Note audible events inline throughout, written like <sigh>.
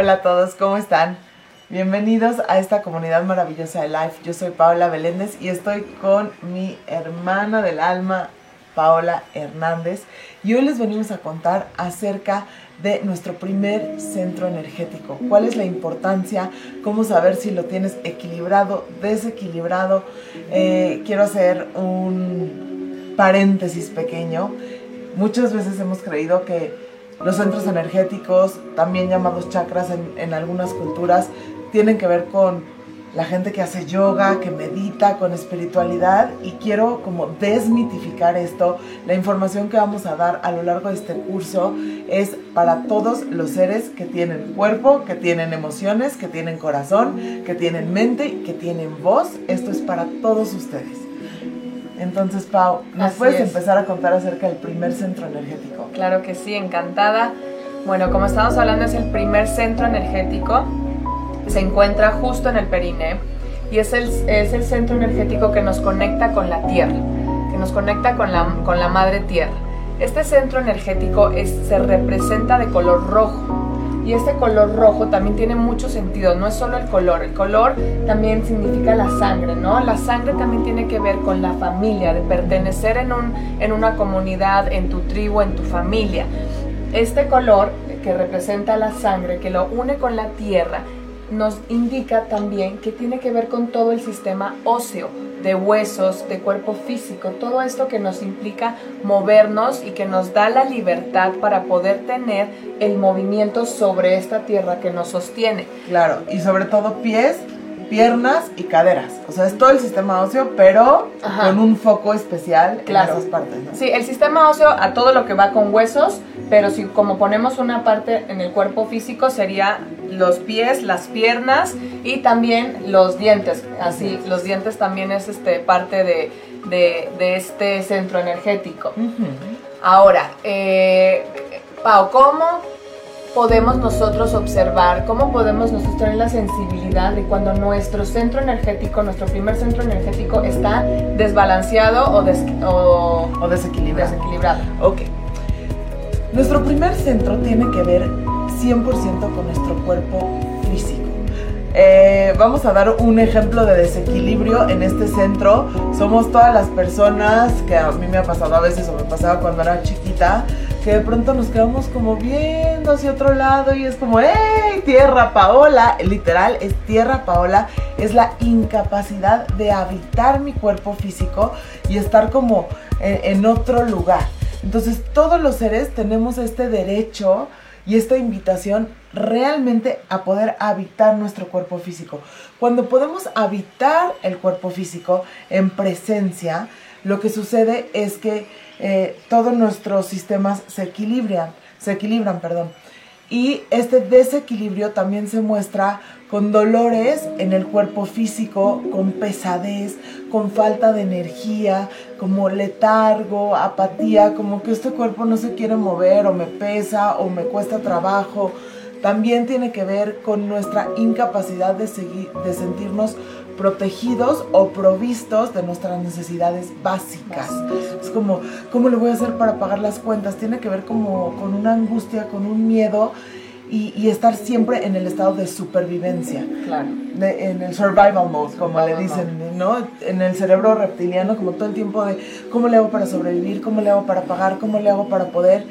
Hola a todos, ¿cómo están? Bienvenidos a esta comunidad maravillosa de Life. Yo soy Paola Beléndez y estoy con mi hermana del alma, Paola Hernández. Y hoy les venimos a contar acerca de nuestro primer centro energético. ¿Cuál es la importancia? ¿Cómo saber si lo tienes equilibrado, desequilibrado? Eh, quiero hacer un paréntesis pequeño. Muchas veces hemos creído que los centros energéticos, también llamados chakras en, algunas culturas, tienen que ver con la gente que hace yoga, que medita con espiritualidad y quiero como desmitificar esto. La información que vamos a dar a lo largo de este curso es para todos los seres que tienen cuerpo, que tienen emociones, que tienen corazón, que tienen mente, que tienen voz. Esto es para todos ustedes. Entonces, Pau, ¿nos puedes empezar a contar acerca del primer centro energético? Claro que sí, encantada. Bueno, como estamos hablando, es el primer centro energético se encuentra justo en el perine y es el, es el centro energético que nos conecta con la tierra, que nos conecta con la, con la madre tierra. Este centro energético es, se representa de color rojo y este color rojo también tiene mucho sentido, no es solo el color, el color también significa la sangre, ¿no? La sangre también tiene que ver con la familia, de pertenecer en, un, en una comunidad, en tu tribu, en tu familia. Este color que representa la sangre, que lo une con la tierra, nos indica también que tiene que ver con todo el sistema óseo, de huesos, de cuerpo físico, todo esto que nos implica movernos y que nos da la libertad para poder tener el movimiento sobre esta tierra que nos sostiene. Claro, y sobre todo pies piernas y caderas. O sea, es todo el sistema óseo, pero con un foco especial en esas partes. Sí, el sistema óseo a todo lo que va con huesos, pero si como ponemos una parte en el cuerpo físico sería los pies, las piernas y también los dientes. Así, los dientes también es este parte de, este centro energético. Ahora, eh, Pau, ¿cómo podemos nosotros observar, cómo podemos nosotros tener la sensibilidad de cuando nuestro centro energético, nuestro primer centro energético está desbalanceado o, o, desequilibrado. desequilibrado. Ok. Nuestro primer centro tiene que ver 100% con nuestro cuerpo físico. Eh, vamos a dar un ejemplo de desequilibrio en este centro. Somos todas las personas que a mí me ha pasado a veces o me pasaba cuando era chiquita, que de pronto nos quedamos como viendo hacia otro lado y es como, ¡hey! Tierra Paola, literal, es Tierra Paola, es la incapacidad de habitar mi cuerpo físico y estar como en otro lugar. Entonces todos los seres tenemos este derecho y esta invitación realmente a poder habitar nuestro cuerpo físico. Cuando podemos habitar el cuerpo físico en presencia, lo que sucede es que eh, todos nuestros sistemas se equilibran, se equilibran, perdón. Y este desequilibrio también se muestra con dolores en el cuerpo físico, con pesadez, con falta de energía, como letargo, apatía, como que este cuerpo no se quiere mover o me pesa o me cuesta trabajo. También tiene que ver con nuestra incapacidad de, seguir, de sentirnos protegidos o provistos de nuestras necesidades básicas. Es como, ¿cómo le voy a hacer para pagar las cuentas? Tiene que ver como con una angustia, con un miedo y, estar siempre en el estado de supervivencia. Claro. en el survival mode, como le dicen, ¿no? En el cerebro reptiliano, como todo el tiempo de cómo le hago para sobrevivir, cómo le hago para pagar, cómo le hago para poder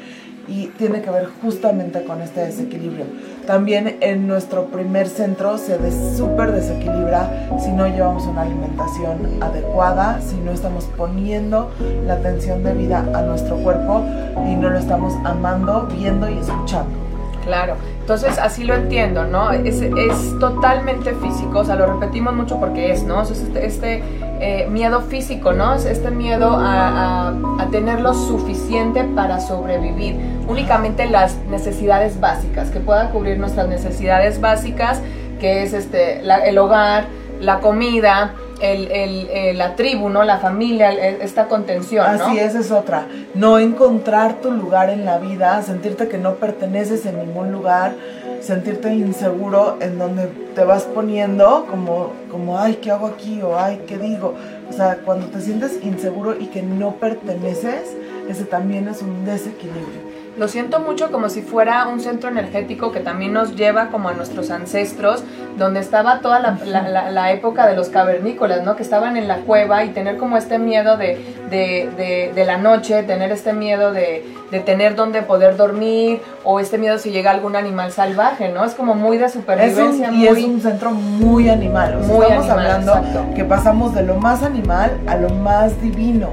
y tiene que ver justamente con este desequilibrio. También en nuestro primer centro se súper desequilibra si no llevamos una alimentación adecuada, si no estamos poniendo la atención debida a nuestro cuerpo y no lo estamos amando, viendo y escuchando. Claro, entonces así lo entiendo, ¿no? Es, es totalmente físico, o sea, lo repetimos mucho porque es, ¿no? Es este, este eh, miedo físico, ¿no? Es este miedo a, tener lo suficiente para sobrevivir. Únicamente las necesidades básicas, que puedan cubrir nuestras necesidades básicas, que es este, el hogar, la comida, el, el, la tribu, ¿no? La familia, esta contención, Así es, es otra. No encontrar tu lugar en la vida, sentirte que no perteneces en ningún lugar, sentirte inseguro en donde te vas poniendo como, como, ay, ¿qué hago aquí? O, ay, ¿qué digo? O sea, cuando te sientes inseguro y que no perteneces, ese también es un desequilibrio. Lo siento mucho como si fuera un centro energético que también nos lleva como a nuestros ancestros, donde estaba toda la, época de los cavernícolas, ¿no? Que estaban en la cueva y tener como este miedo de, de, la noche, tener este miedo de, tener donde poder dormir o este miedo si llega algún animal salvaje, ¿no? Es como muy de supervivencia. y es un centro muy animal. muy estamos hablando que pasamos de lo más animal a lo más divino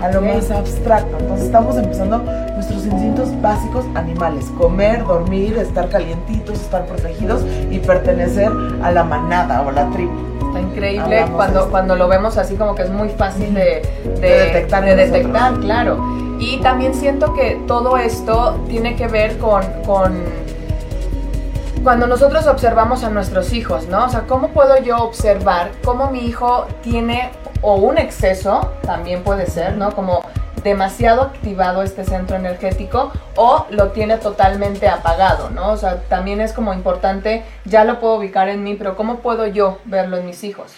a lo más abstracto. Entonces estamos empezando nuestros instintos básicos animales, comer, dormir, estar calientitos, estar protegidos y pertenecer a la manada o a la tribu. Está increíble cuando, cuando lo vemos así como que es muy fácil de, detectar, de detectar claro. Y también siento que todo esto tiene que ver con, con cuando nosotros observamos a nuestros hijos, ¿no? O sea, ¿cómo puedo yo observar cómo mi hijo tiene o un exceso, también puede ser, ¿no? Como demasiado activado este centro energético o lo tiene totalmente apagado, ¿no? O sea, también es como importante, ya lo puedo ubicar en mí, pero ¿cómo puedo yo verlo en mis hijos?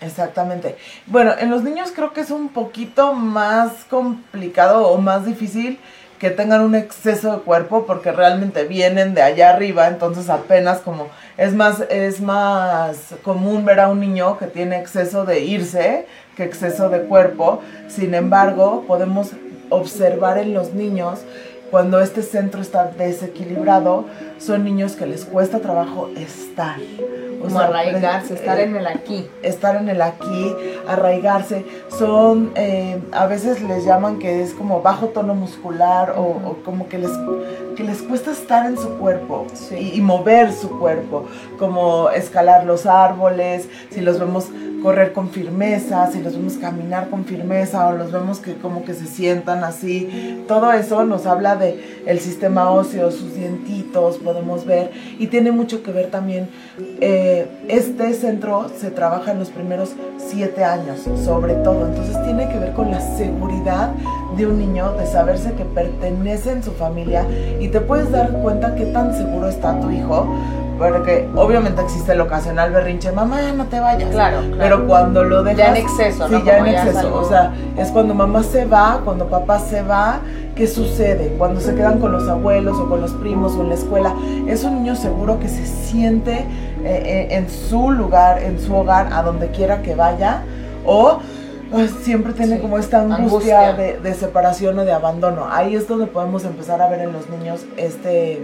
Exactamente. Bueno, en los niños creo que es un poquito más complicado o más difícil que tengan un exceso de cuerpo porque realmente vienen de allá arriba, entonces apenas como es más es más común ver a un niño que tiene exceso de irse que exceso de cuerpo. Sin embargo, podemos observar en los niños cuando este centro está desequilibrado, son niños que les cuesta trabajo estar. Como arraigarse, estar en el aquí. Estar en el aquí, arraigarse. Son, eh, a veces les llaman que es como bajo tono muscular o, como que les, que les cuesta estar en su cuerpo y, y mover su cuerpo, como escalar los árboles, si los vemos correr con firmeza, si los vemos caminar con firmeza o los vemos que como que se sientan así, todo eso nos habla de el sistema óseo, sus dientitos, podemos ver y tiene mucho que ver también. Eh, este centro se trabaja en los primeros siete años, sobre todo, entonces tiene que ver con la seguridad de un niño, de saberse que pertenece en su familia y te puedes dar cuenta qué tan seguro está tu hijo porque obviamente existe el ocasional berrinche, mamá, no te vayas. Claro, Pero cuando lo dejas... Ya en exceso, ¿no? Sí, ya en exceso. O sea, es cuando mamá se va, cuando papá se va, ¿qué sucede? Cuando se quedan con los abuelos o con los primos o en la escuela. Es un niño seguro que se siente eh, eh, en su lugar, en su hogar, a donde quiera que vaya. O siempre tiene como esta angustia, De, de, separación o de abandono. Ahí es donde podemos empezar a ver en los niños este,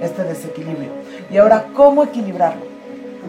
este desequilibrio. Y ahora, ¿cómo equilibrarlo?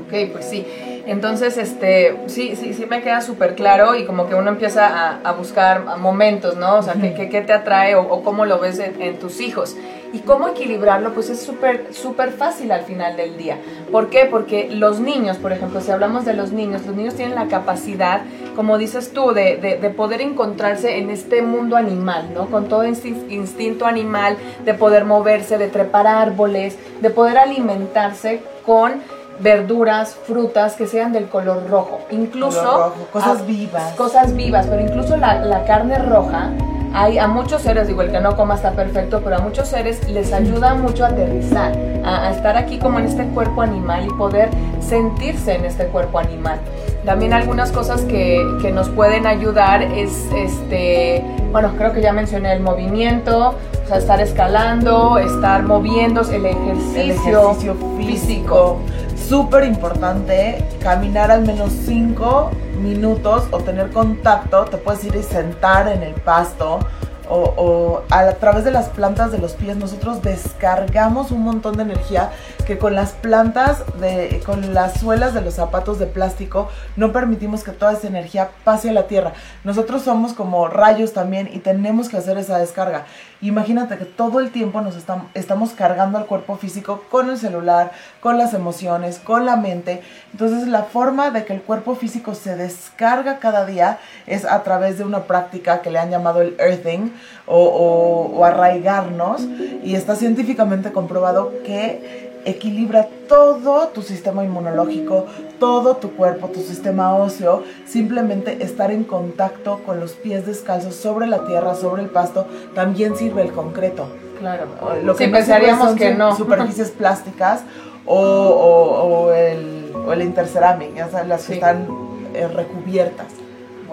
Ok, pues sí. Entonces, este, sí, sí, sí me queda súper claro y como que uno empieza a, buscar momentos, ¿no? O sea, ¿qué, qué, te atrae o, cómo lo ves en, tus hijos? Y cómo equilibrarlo, pues es súper, súper fácil al final del día. ¿Por qué? Porque los niños, por ejemplo, si hablamos de los niños, los niños tienen la capacidad, como dices tú, de, de, de poder encontrarse en este mundo animal, ¿no? Con todo instinto animal, de poder moverse, de trepar árboles, de poder alimentarse con verduras, frutas que sean del color rojo. Incluso... cosas vivas. Cosas vivas, pero incluso la, carne roja hay a muchos seres, digo, el que no coma está perfecto, pero a muchos seres les ayuda mucho a aterrizar, a, estar aquí como en este cuerpo animal y poder sentirse en este cuerpo animal. También algunas cosas que, que, nos pueden ayudar es, este, bueno, creo que ya mencioné el movimiento, o sea, estar escalando, estar moviéndose, el ejercicio, ejercicio físico súper importante caminar al menos 5 minutos o tener contacto. Te puedes ir y sentar en el pasto o, a, través de las plantas de los pies nosotros descargamos un montón de energía que con las plantas, de, con las suelas de los zapatos de plástico, no permitimos que toda esa energía pase a la tierra. Nosotros somos como rayos también y tenemos que hacer esa descarga. Imagínate que todo el tiempo nos estamos, estamos cargando al cuerpo físico con el celular, con las emociones, con la mente. Entonces la forma de que el cuerpo físico se descarga cada día es a través de una práctica que le han llamado el earthing o, o arraigarnos y está científicamente comprobado que equilibra todo tu sistema inmunológico, todo tu cuerpo, tu sistema óseo, simplemente estar en contacto con los pies descalzos sobre la tierra, sobre el pasto, también sirve el concreto. Claro, lo que pensaríamos que no. Superficies <laughs> plásticas o, el, o el interceramic, las que están eh, recubiertas.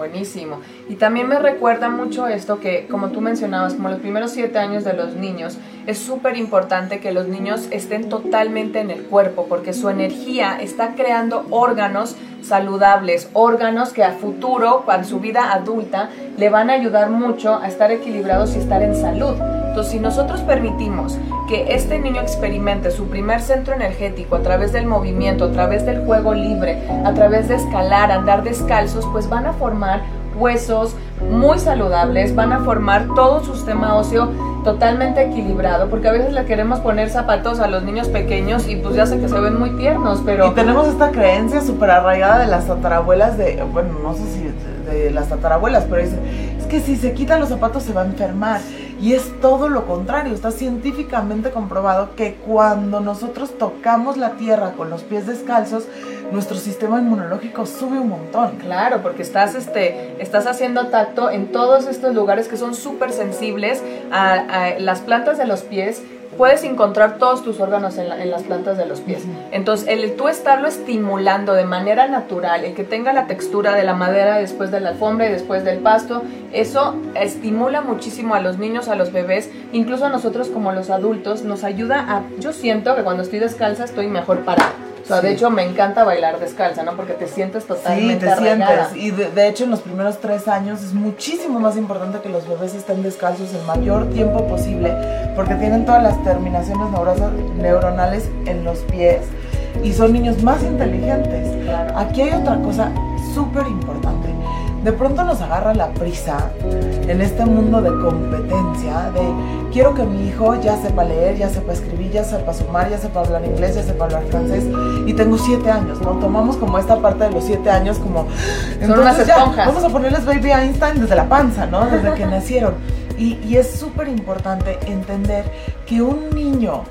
Buenísimo. Y también me recuerda mucho esto que, como tú mencionabas, como los primeros siete años de los niños, es súper importante que los niños estén totalmente en el cuerpo, porque su energía está creando órganos saludables, órganos que a futuro, en su vida adulta, le van a ayudar mucho a estar equilibrados y estar en salud. Entonces, si nosotros permitimos que este niño experimente su primer centro energético a través del movimiento, a través del juego libre, a través de escalar, andar descalzos, pues van a formar huesos muy saludables, van a formar todo su sistema óseo totalmente equilibrado, porque a veces le queremos poner zapatos a los niños pequeños y pues ya sé que se ven muy tiernos, pero... Y tenemos esta creencia súper arraigada de las tatarabuelas de, bueno, no sé si de, las tatarabuelas, pero dicen, es que si se quitan los zapatos se va a enfermar. Y es todo lo contrario, está científicamente comprobado que cuando nosotros tocamos la tierra con los pies descalzos, nuestro sistema inmunológico sube un montón. Claro, porque estás, este, estás haciendo tacto en todos estos lugares que son súper sensibles a, las plantas de los pies puedes encontrar todos tus órganos en, las plantas de los pies. Entonces, el tú estarlo estimulando de manera natural, el que tenga la textura de la madera después de la alfombra y después del pasto, eso estimula muchísimo a los niños, a los bebés, incluso a nosotros como los adultos, nos ayuda a, yo siento que cuando estoy descalza estoy mejor parada. O sea, de hecho me encanta bailar descalza, ¿no? Porque te sientes totalmente Sí, te sientes. Y de, hecho en los primeros tres años es muchísimo más importante que los bebés estén descalzos el mayor tiempo posible porque tienen todas las terminaciones neuronales en los pies y son niños más inteligentes. Aquí hay otra cosa súper importante de pronto nos agarra la prisa en este mundo de competencia, de quiero que mi hijo ya sepa leer, ya sepa escribir, ya sepa sumar, ya sepa hablar inglés, ya sepa hablar francés, y tengo siete años, ¿no? Tomamos como esta parte de los siete años como... Son unas esponjas. vamos a ponerles Baby Einstein desde la panza, ¿no? Desde que nacieron. Y, y es súper importante entender que un niño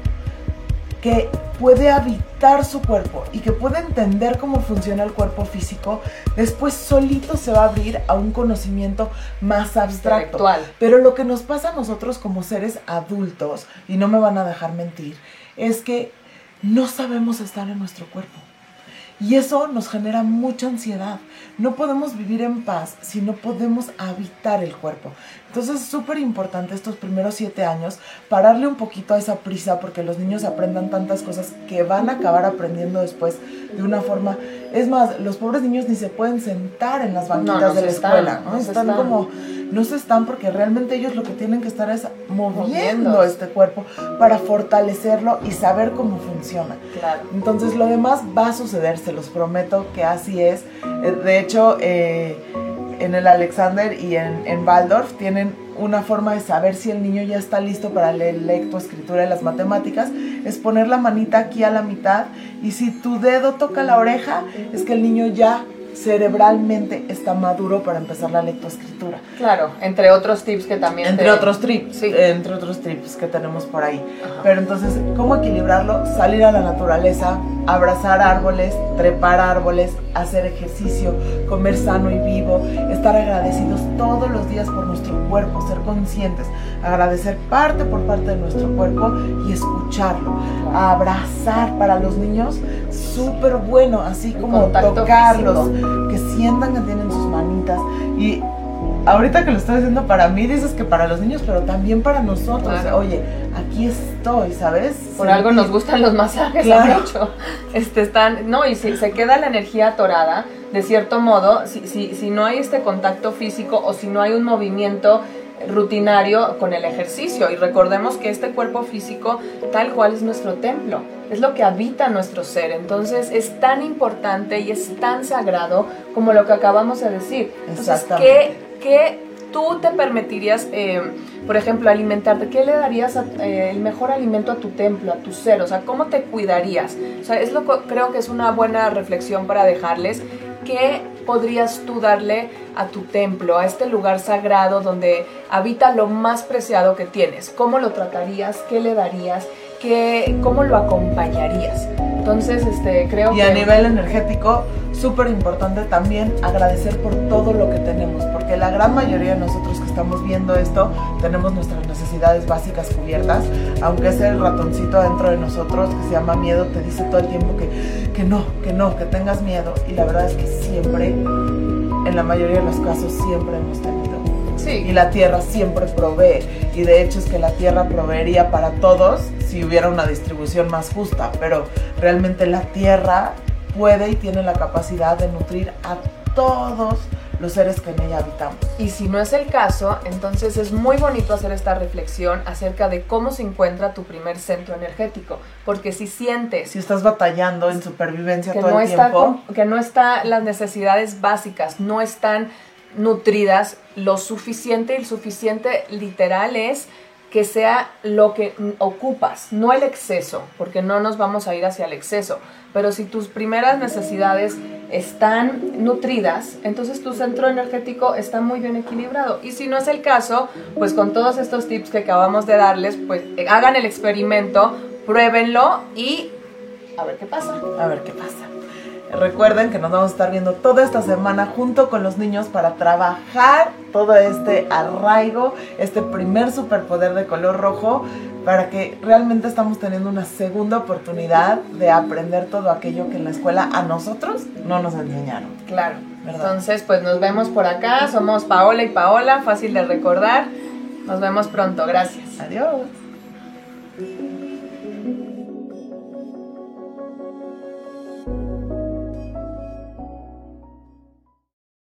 que puede habitar su cuerpo y que puede entender cómo funciona el cuerpo físico, después solito se va a abrir a un conocimiento más abstracto. Pero lo que nos pasa a nosotros como seres adultos, y no me van a dejar mentir, es que no sabemos estar en nuestro cuerpo. Y eso nos genera mucha ansiedad. No podemos vivir en paz si no podemos habitar el cuerpo. Entonces es súper importante estos primeros siete años pararle un poquito a esa prisa porque los niños aprendan tantas cosas que van a acabar aprendiendo después de una forma. Es más, los pobres niños ni se pueden sentar en las banquitas de la escuela, ¿no? están, como, no se están porque realmente ellos lo que tienen que estar es moviendo, este cuerpo para fortalecerlo y saber cómo funciona. Claro. Entonces lo demás va a suceder, se los prometo que así es. Eh, de hecho, eh, en el Alexander y en, en Waldorf tienen una forma de saber si el niño ya está listo para leer lectoescritura y las matemáticas es poner la manita aquí a la mitad y si tu dedo toca la oreja es que el niño ya cerebralmente está maduro para empezar la lectoescritura. Claro, entre otros tips que también entre otros tips, sí. entre otros tips que tenemos por ahí. Pero entonces, ¿cómo equilibrarlo? Salir a la naturaleza, abrazar árboles, trepar árboles, hacer ejercicio, comer sano y vivo, estar agradecidos todos los días por nuestro cuerpo, ser conscientes, agradecer parte por parte de nuestro cuerpo y escucharlo. Abrazar para los niños, súper bueno, así como tocarlos, que sientan que tienen sus manitas y ahorita que lo estoy diciendo para mí, dices que para los niños, pero también para nosotros. Oye, aquí estoy, ¿sabes? Por algo nos gustan los masajes claro. mucho. Este, están, no, y si se queda la energía atorada, de cierto modo, si, si, si no hay este contacto físico o si no hay un movimiento rutinario con el ejercicio y recordemos que este cuerpo físico tal cual es nuestro templo, es lo que habita nuestro ser, entonces es tan importante y es tan sagrado como lo que acabamos de decir. Entonces, ¿qué, ¿qué tú te permitirías, eh, por ejemplo, alimentarte? ¿Qué le darías eh, el mejor alimento a tu templo, a tu ser? O sea, ¿cómo te cuidarías? O sea, es lo creo que es una buena reflexión para dejarles. ¿Qué podrías tú darle a tu templo, a este lugar sagrado donde habita lo más preciado que tienes? ¿Cómo lo tratarías? ¿Qué le darías? ¿Qué, ¿Cómo lo acompañarías? Entonces, este, creo y a nivel energético, súper importante también agradecer por todo lo que tenemos, porque la gran mayoría de nosotros que estamos viendo esto tenemos nuestras necesidades básicas cubiertas, aunque ese ratoncito dentro de nosotros que se llama miedo te dice todo el tiempo que, que no, que no, que tengas miedo, y la verdad es que siempre en en la mayoría de los casos siempre hemos tenido. Sí. Y la tierra siempre provee. Y de hecho es que la tierra proveería para todos si hubiera una distribución más justa. Pero realmente la tierra puede y tiene la capacidad de nutrir a todos los seres que en ella habitamos. Y si no es el caso, entonces es muy bonito hacer esta reflexión acerca de cómo se encuentra tu primer centro energético. Porque si sientes Si estás batallando en supervivencia que todo no, el está, tiempo, que no está las necesidades básicas, no están nutridas lo suficiente, y el suficiente literal es que sea lo que ocupas, no el exceso, porque no nos vamos a ir hacia el exceso. Pero si tus primeras necesidades están nutridas, entonces tu centro energético está muy bien equilibrado. Y si no es el caso, pues con todos estos tips que acabamos de darles, pues eh, hagan el experimento, pruébenlo y a ver qué pasa. a ver qué pasa. Recuerden que nos vamos a estar viendo toda esta semana junto con los niños para trabajar todo este arraigo, este primer superpoder de color rojo, para que realmente estamos teniendo una segunda oportunidad de aprender todo aquello que en la escuela a nosotros no nos enseñaron. Claro. ¿Verdad? Entonces, pues nos vemos por acá. Somos Paola y Paola, fácil de recordar. Nos vemos pronto. Gracias. Adiós.